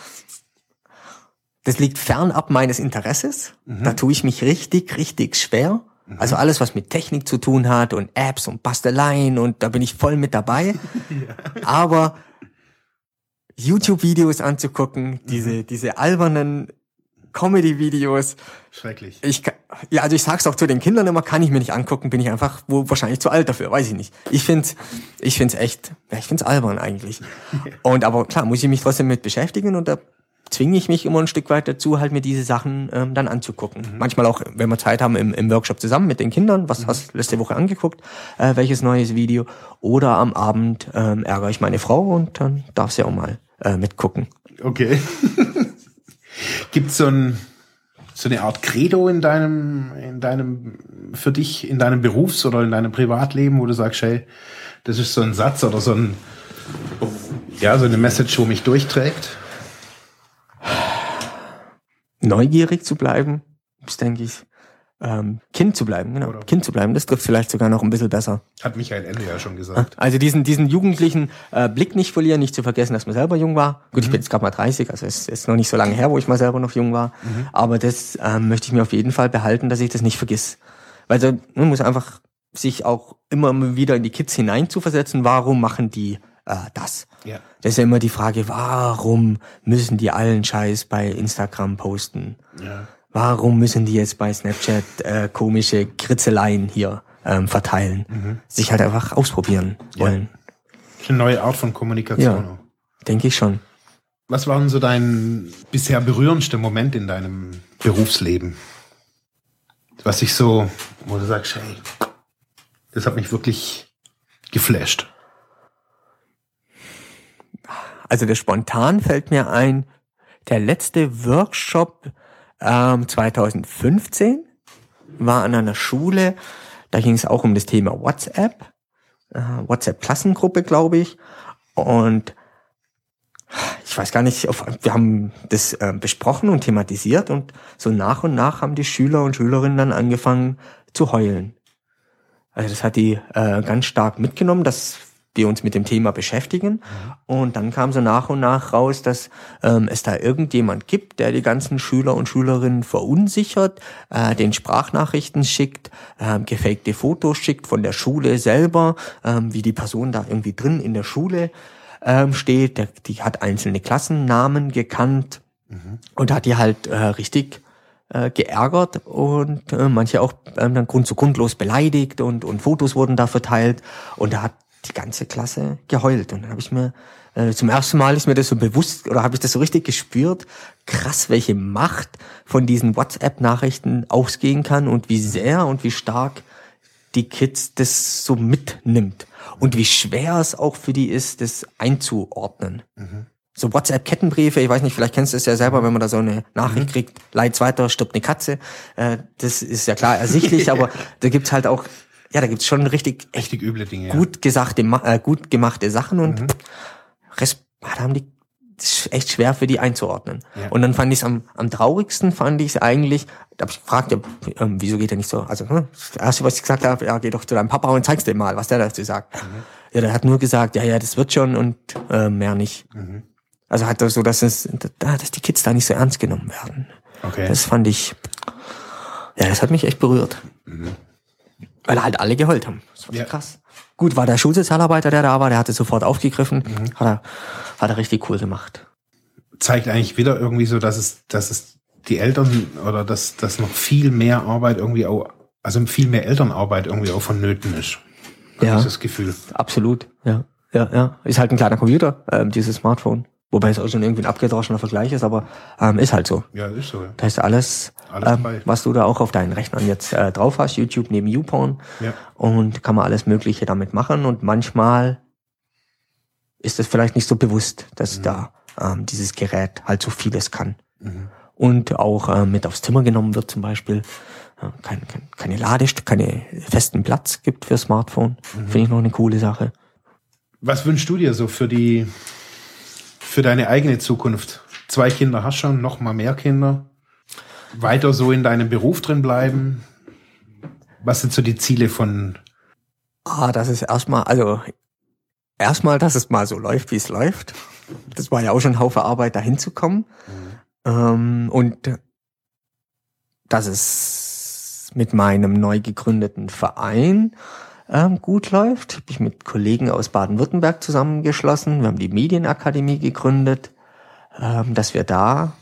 das liegt fernab meines Interesses. Mhm. Da tue ich mich richtig, richtig schwer. Also alles, was mit Technik zu tun hat und Apps und Basteleien und da bin ich voll mit dabei. [laughs] Aber YouTube-Videos anzugucken, diese, diese albernen Comedy-Videos, Schrecklich. ich, ja, also ich sag's auch zu den Kindern immer, kann ich mir nicht angucken, bin ich einfach wo, wahrscheinlich zu alt dafür, weiß ich nicht. Ich find's, ich find's echt, ja, ich find's albern eigentlich. [laughs] Und aber klar, muss ich mich trotzdem mit beschäftigen und da zwinge ich mich immer ein Stück weit dazu, halt mir diese Sachen ähm, dann anzugucken. Manchmal auch, wenn wir Zeit haben, im, im Workshop zusammen mit den Kindern, was hast du letzte Woche angeguckt, äh, welches neues Video. Oder am Abend ähm, ärgere ich meine Frau und dann darf sie auch mal äh, mitgucken. Okay. [laughs] Gibt's so ein so eine Art Credo in deinem in deinem für dich in deinem Berufs- oder in deinem Privatleben, wo du sagst, hey, das ist so ein Satz oder so ein ja, so eine Message, wo mich durchträgt? Neugierig zu bleiben, ist, denke ich, ähm, Kind zu bleiben, genau. Oder- Kind zu bleiben, das trifft vielleicht sogar noch ein bisschen besser. Hat Michael Ende ja schon gesagt. Also diesen, diesen jugendlichen äh, Blick nicht verlieren, nicht zu vergessen, dass man selber jung war. Gut, ich bin jetzt gerade mal 30, also es ist noch nicht so lange her, wo ich mal selber noch jung war. Aber das ähm, möchte ich mir auf jeden Fall behalten, dass ich das nicht vergiss. Weil so, man muss einfach sich auch immer wieder in die Kids hinein zu versetzen, warum machen die äh, das? Ja. Das ist ja immer die Frage, warum müssen die allen Scheiß bei Instagram posten? Ja. Warum müssen die jetzt bei Snapchat äh, komische Kritzeleien hier ähm, verteilen? Sich halt einfach ausprobieren wollen. Ist eine neue Art von Kommunikation. Ja. Denke ich schon. Was war denn so dein bisher berührendster Moment in deinem Berufsleben? Was dich so, wo du sagst, hey, das hat mich wirklich geflasht. Also der spontan fällt mir ein, der letzte Workshop ähm, 2015 war an einer Schule, da ging es auch um das Thema WhatsApp, äh, WhatsApp-Klassengruppe, glaube ich. Und ich weiß gar nicht, wir haben das äh, besprochen und thematisiert und so nach und nach haben die Schüler und Schülerinnen dann angefangen zu heulen. Also das hat die äh, ganz stark mitgenommen, dass wir uns mit dem Thema beschäftigen. Und dann kam so nach und nach raus, dass ähm, es da irgendjemand gibt, der die ganzen Schüler und Schülerinnen verunsichert, äh, den Sprachnachrichten schickt, ähm, gefakte Fotos schickt von der Schule selber, ähm, wie die Person da irgendwie drin in der Schule ähm, steht. Der, die hat einzelne Klassennamen gekannt und hat die halt äh, richtig äh, geärgert und äh, manche auch ähm, dann grund zu grundlos beleidigt und, und Fotos wurden da verteilt und da hat die ganze Klasse geheult und dann habe ich mir äh, zum ersten Mal ist mir das so bewusst oder habe ich das so richtig gespürt, krass, welche Macht von diesen WhatsApp-Nachrichten ausgehen kann und wie sehr und wie stark die Kids das so mitnimmt und wie schwer es auch für die ist, das einzuordnen. So WhatsApp-Kettenbriefe, ich weiß nicht, vielleicht kennst du es ja selber, wenn man da so eine Nachricht kriegt, Leid weiter, stirbt eine Katze. Äh, das ist ja klar ersichtlich, [laughs] aber da gibt's halt auch, ja, da gibt's schon richtig Richtig üble Dinge. ja. gut gesagte, ma- äh, gut gemachte Sachen und Res da haben die das ist echt schwer für die einzuordnen. Ja. Und dann fand ich es am, am traurigsten, fand ich es eigentlich, da hab ich gefragt, ja, ähm, wieso geht er nicht so? Also, hm, das erste, was ich gesagt habe, ja, geh doch zu deinem Papa und zeig's dir mal, was der dazu sagt. Ja, der hat nur gesagt, ja, ja, das wird schon und äh, mehr nicht. Also hat er so, dass es, da, dass die Kids da nicht so ernst genommen werden. Okay. Das fand ich, ja, das hat mich echt berührt. Weil halt alle geheult haben. Das war Ja. krass. Gut, war der Schulsozialarbeiter, der da war, der hat es sofort aufgegriffen. Hat, er, hat er richtig cool gemacht. zeigt eigentlich wieder irgendwie so, dass es, dass es die Eltern oder dass, dass noch viel mehr Arbeit irgendwie auch, also viel mehr Elternarbeit irgendwie auch vonnöten ist. Ja. Dieses Gefühl. Absolut. Ja, ja, ja. Ist halt ein kleiner Computer, ähm, dieses Smartphone. Wobei es auch schon irgendwie ein abgedroschener Vergleich ist, aber ähm, ist halt so. Ja, ist so. ja. Da ist alles, Alles ähm, was du da auch auf deinen Rechnern jetzt äh, drauf hast, YouTube neben YouPorn. Ja. Und kann man alles Mögliche damit machen. Und manchmal ist es vielleicht nicht so bewusst, dass Mhm. da ähm, dieses Gerät halt so vieles kann. Und auch ähm, mit aufs Zimmer genommen wird zum Beispiel. Äh, kein, kein, keine Ladest keine festen Platz gibt für Smartphone. Mhm. Finde ich noch eine coole Sache. Was wünschst du dir so für die, für deine eigene Zukunft? Zwei Kinder hast schon, noch mal mehr Kinder. Weiter so in deinem Beruf drin bleiben. Was sind so die Ziele von, Ah, das ist erstmal, also erstmal, dass es mal so läuft, wie es läuft. Das war ja auch schon ein Haufen Arbeit, da hinzukommen. Ähm, und dass es mit meinem neu gegründeten Verein ähm, gut läuft. Habe ich mit Kollegen aus Baden-Württemberg zusammengeschlossen. Wir haben die Medienakademie gegründet, ähm, dass wir da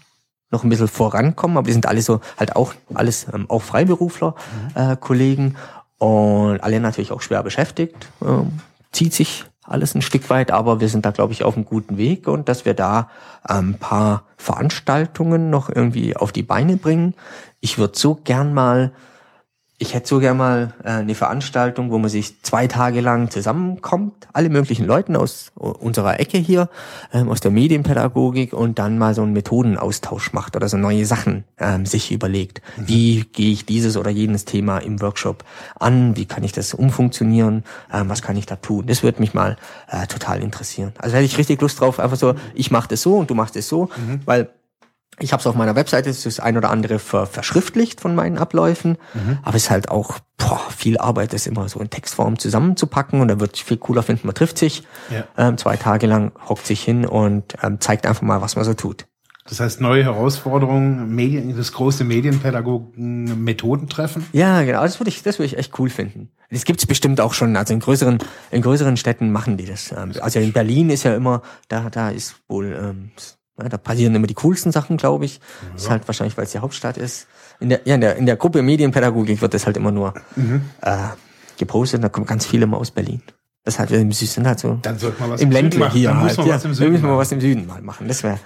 noch ein bisschen vorankommen. Aber wir sind alle so halt auch alles ähm, auch Freiberufler, mhm. äh, Kollegen und alle natürlich auch schwer beschäftigt. Ähm, zieht sich alles ein Stück weit, aber wir sind da, glaube ich, auf einem guten Weg und dass wir da ein ähm, paar Veranstaltungen noch irgendwie auf die Beine bringen. Ich würde so gern mal ich hätte so gerne mal äh, eine Veranstaltung, wo man sich zwei Tage lang zusammenkommt, alle möglichen Leuten aus unserer Ecke hier, ähm, aus der Medienpädagogik und dann mal so einen Methodenaustausch macht oder so neue Sachen ähm, sich überlegt. Mhm. Wie gehe ich dieses oder jenes Thema im Workshop an? Wie kann ich das umfunktionieren? Ähm, was kann ich da tun? Das würde mich mal äh, total interessieren. Also hätte ich richtig Lust drauf, einfach so, ich mache das so und du machst es so, mhm. weil ich habe es auf meiner Webseite, es ist das ein oder andere ver verschriftlicht von meinen Abläufen, mhm. aber es ist halt auch boah, viel Arbeit, das immer so in Textform zusammenzupacken und da wird viel cooler finden, man trifft sich ja. ähm, zwei Tage lang, hockt sich hin und ähm, zeigt einfach mal, was man so tut. Das heißt, neue Herausforderungen, Medien, das große Medienpädagogen-Methodentreffen? Ja, genau, das würde ich, das würde ich echt cool finden. Das gibt's bestimmt auch schon, also in größeren, in größeren Städten machen die das. Ähm, also in Berlin ist ja immer, da, da ist wohl ähm, da passieren immer die coolsten Sachen, glaube ich. Ja. Ist halt wahrscheinlich, weil es die Hauptstadt ist. In der, ja, in der, in der Gruppe Medienpädagogik wird das halt immer nur mhm. äh, gepostet. Da kommen ganz viele immer aus Berlin. Das halt im Süden halt so. Dann sollte man was im Ländle hier halt. Ja, dann müssen wir was im Süden mal machen. Das wäre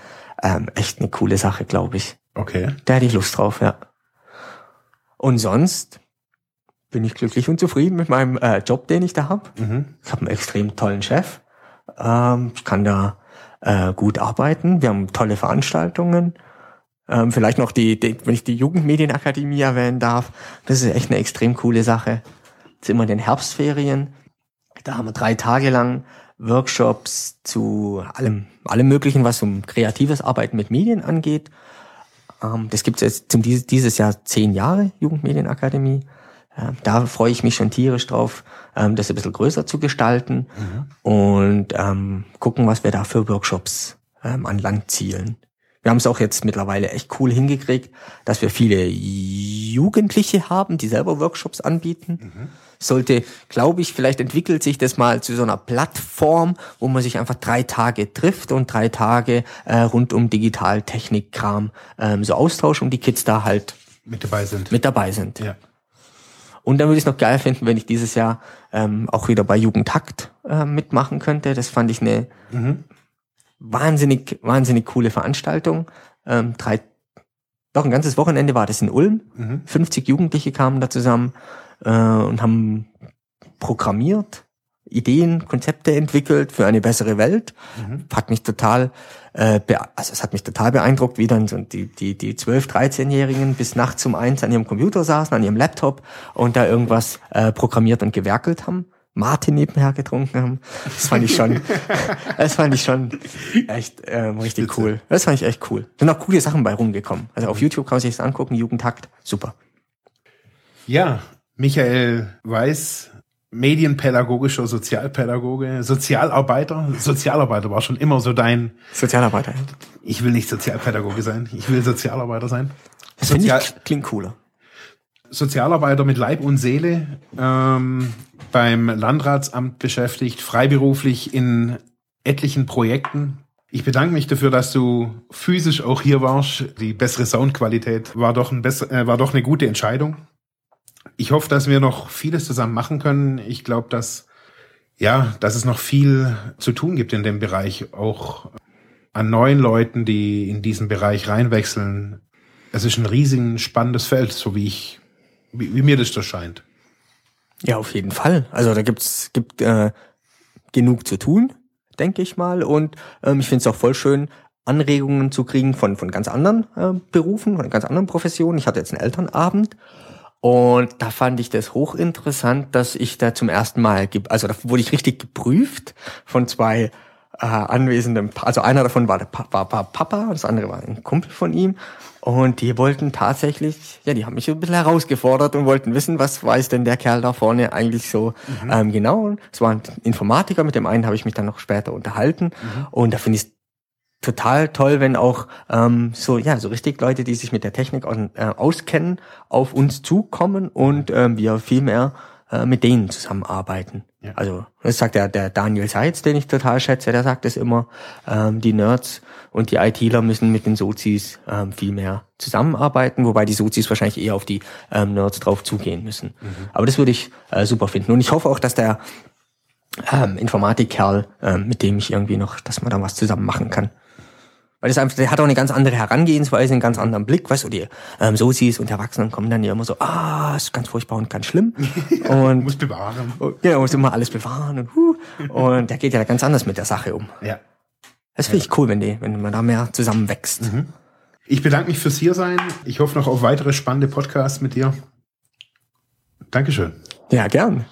ähm, echt eine coole Sache, glaube ich. Okay. Da hätte ich Lust drauf, ja. Und sonst bin ich glücklich und zufrieden mit meinem äh, Job, den ich da habe. Mhm. Ich habe einen extrem tollen Chef. Ähm, ich kann da äh, gut arbeiten. Wir haben tolle Veranstaltungen. Ähm, vielleicht noch die, die, wenn ich die Jugendmedienakademie erwähnen darf, das ist echt eine extrem coole Sache. Das ist immer in den Herbstferien. Da haben wir drei Tage lang Workshops zu allem, allem Möglichen, was um kreatives Arbeiten mit Medien angeht. Ähm, das gibt es jetzt zum, dieses Jahr zehn Jahre, Jugendmedienakademie. Da freue ich mich schon tierisch drauf, ähm, das ein bisschen größer zu gestalten mhm. und ähm, gucken, was wir da für Workshops ähm, an Land zielen. Wir haben es auch jetzt mittlerweile echt cool hingekriegt, dass wir viele Jugendliche haben, die selber Workshops anbieten. Mhm. Sollte, glaube ich, vielleicht entwickelt sich das mal zu so einer Plattform, wo man sich einfach drei Tage trifft und drei Tage äh, rund um Digitaltechnikkram ähm, so austauscht und die Kids da halt mit dabei sind. Mit dabei sind. Ja. Und dann würde ich es noch geil finden, wenn ich dieses Jahr ähm, auch wieder bei Jugendtakt äh, mitmachen könnte. Das fand ich eine mhm. wahnsinnig, wahnsinnig coole Veranstaltung. Ähm, drei, doch ein ganzes Wochenende war das in Ulm. Mhm. 50 Jugendliche kamen da zusammen äh, und haben programmiert Ideen, Konzepte entwickelt für eine bessere Welt. Mhm. Hat mich total, äh, also es hat mich total beeindruckt, wie dann so die, die, die 12-, 13-Jährigen bis nachts um eins an ihrem Computer saßen, an ihrem Laptop und da irgendwas äh, programmiert und gewerkelt haben. Martin nebenher getrunken haben. Das fand ich schon, [laughs] das fand ich schon echt ähm, richtig Spitze. cool. Das fand ich echt cool. Sind auch coole Sachen bei rumgekommen. Also auf YouTube kann man sich das angucken, Jugendtakt, super. Ja, Michael Weiß medienpädagogischer Sozialpädagoge, Sozialarbeiter. Sozialarbeiter war schon immer so dein. Sozialarbeiter. Ich will nicht Sozialpädagoge sein. Ich will Sozialarbeiter sein. Das Sozial ich, klingt cooler. Sozialarbeiter mit Leib und Seele ähm, beim Landratsamt beschäftigt, freiberuflich in etlichen Projekten. Ich bedanke mich dafür, dass du physisch auch hier warst. Die bessere Soundqualität war doch, ein besser, äh, war doch eine gute Entscheidung ich hoffe, dass wir noch vieles zusammen machen können. Ich glaube, dass ja, dass es noch viel zu tun gibt in dem Bereich, auch an neuen Leuten, die in diesen Bereich reinwechseln. Es ist ein riesig spannendes Feld, so wie ich, wie, wie mir das so scheint. Ja, auf jeden Fall. Also da gibt's gibt äh, genug zu tun, denke ich mal. Und ähm, ich finde es auch voll schön, Anregungen zu kriegen von von ganz anderen äh, Berufen, von ganz anderen Professionen. Ich hatte jetzt einen Elternabend und da fand ich das hochinteressant, dass ich da zum ersten Mal, also da wurde ich richtig geprüft von zwei äh, anwesenden, also einer davon war, der pa war, war Papa und das andere war ein Kumpel von ihm. Und die wollten tatsächlich, ja, die haben mich ein bisschen herausgefordert und wollten wissen, was weiß denn der Kerl da vorne eigentlich so mhm. ähm, genau. Es war ein Informatiker, mit dem einen habe ich mich dann noch später unterhalten. Mhm. Und da finde ich total toll, wenn auch ähm, so ja so richtig Leute, die sich mit der Technik aus, äh, auskennen, auf uns zukommen und ähm, wir viel mehr äh, mit denen zusammenarbeiten. Ja. Also das sagt der, der Daniel Seitz, den ich total schätze, der sagt es immer, ähm, die Nerds und die ITler müssen mit den Sozis ähm, viel mehr zusammenarbeiten, wobei die Sozis wahrscheinlich eher auf die ähm, Nerds drauf zugehen müssen. Mhm. Aber das würde ich äh, super finden. Und ich hoffe auch, dass der ähm, Informatikkerl, ähm, mit dem ich irgendwie noch, dass man da was zusammen machen kann. Weil das einfach, der hat auch eine ganz andere Herangehensweise, einen ganz anderen Blick, weißt du, die ähm, Sozis und Erwachsenen kommen dann ja immer so, ah, ist ganz furchtbar und ganz schlimm. [laughs] und muss bewahren. Und, genau, muss immer alles bewahren und huh. Und der geht ja ganz anders mit der Sache um. Ja. Das finde ich cool, wenn die, wenn man da mehr zusammenwächst. Mhm. Ich bedanke mich fürs Hiersein. Ich hoffe noch auf weitere spannende Podcasts mit dir. Dankeschön. Ja, gern.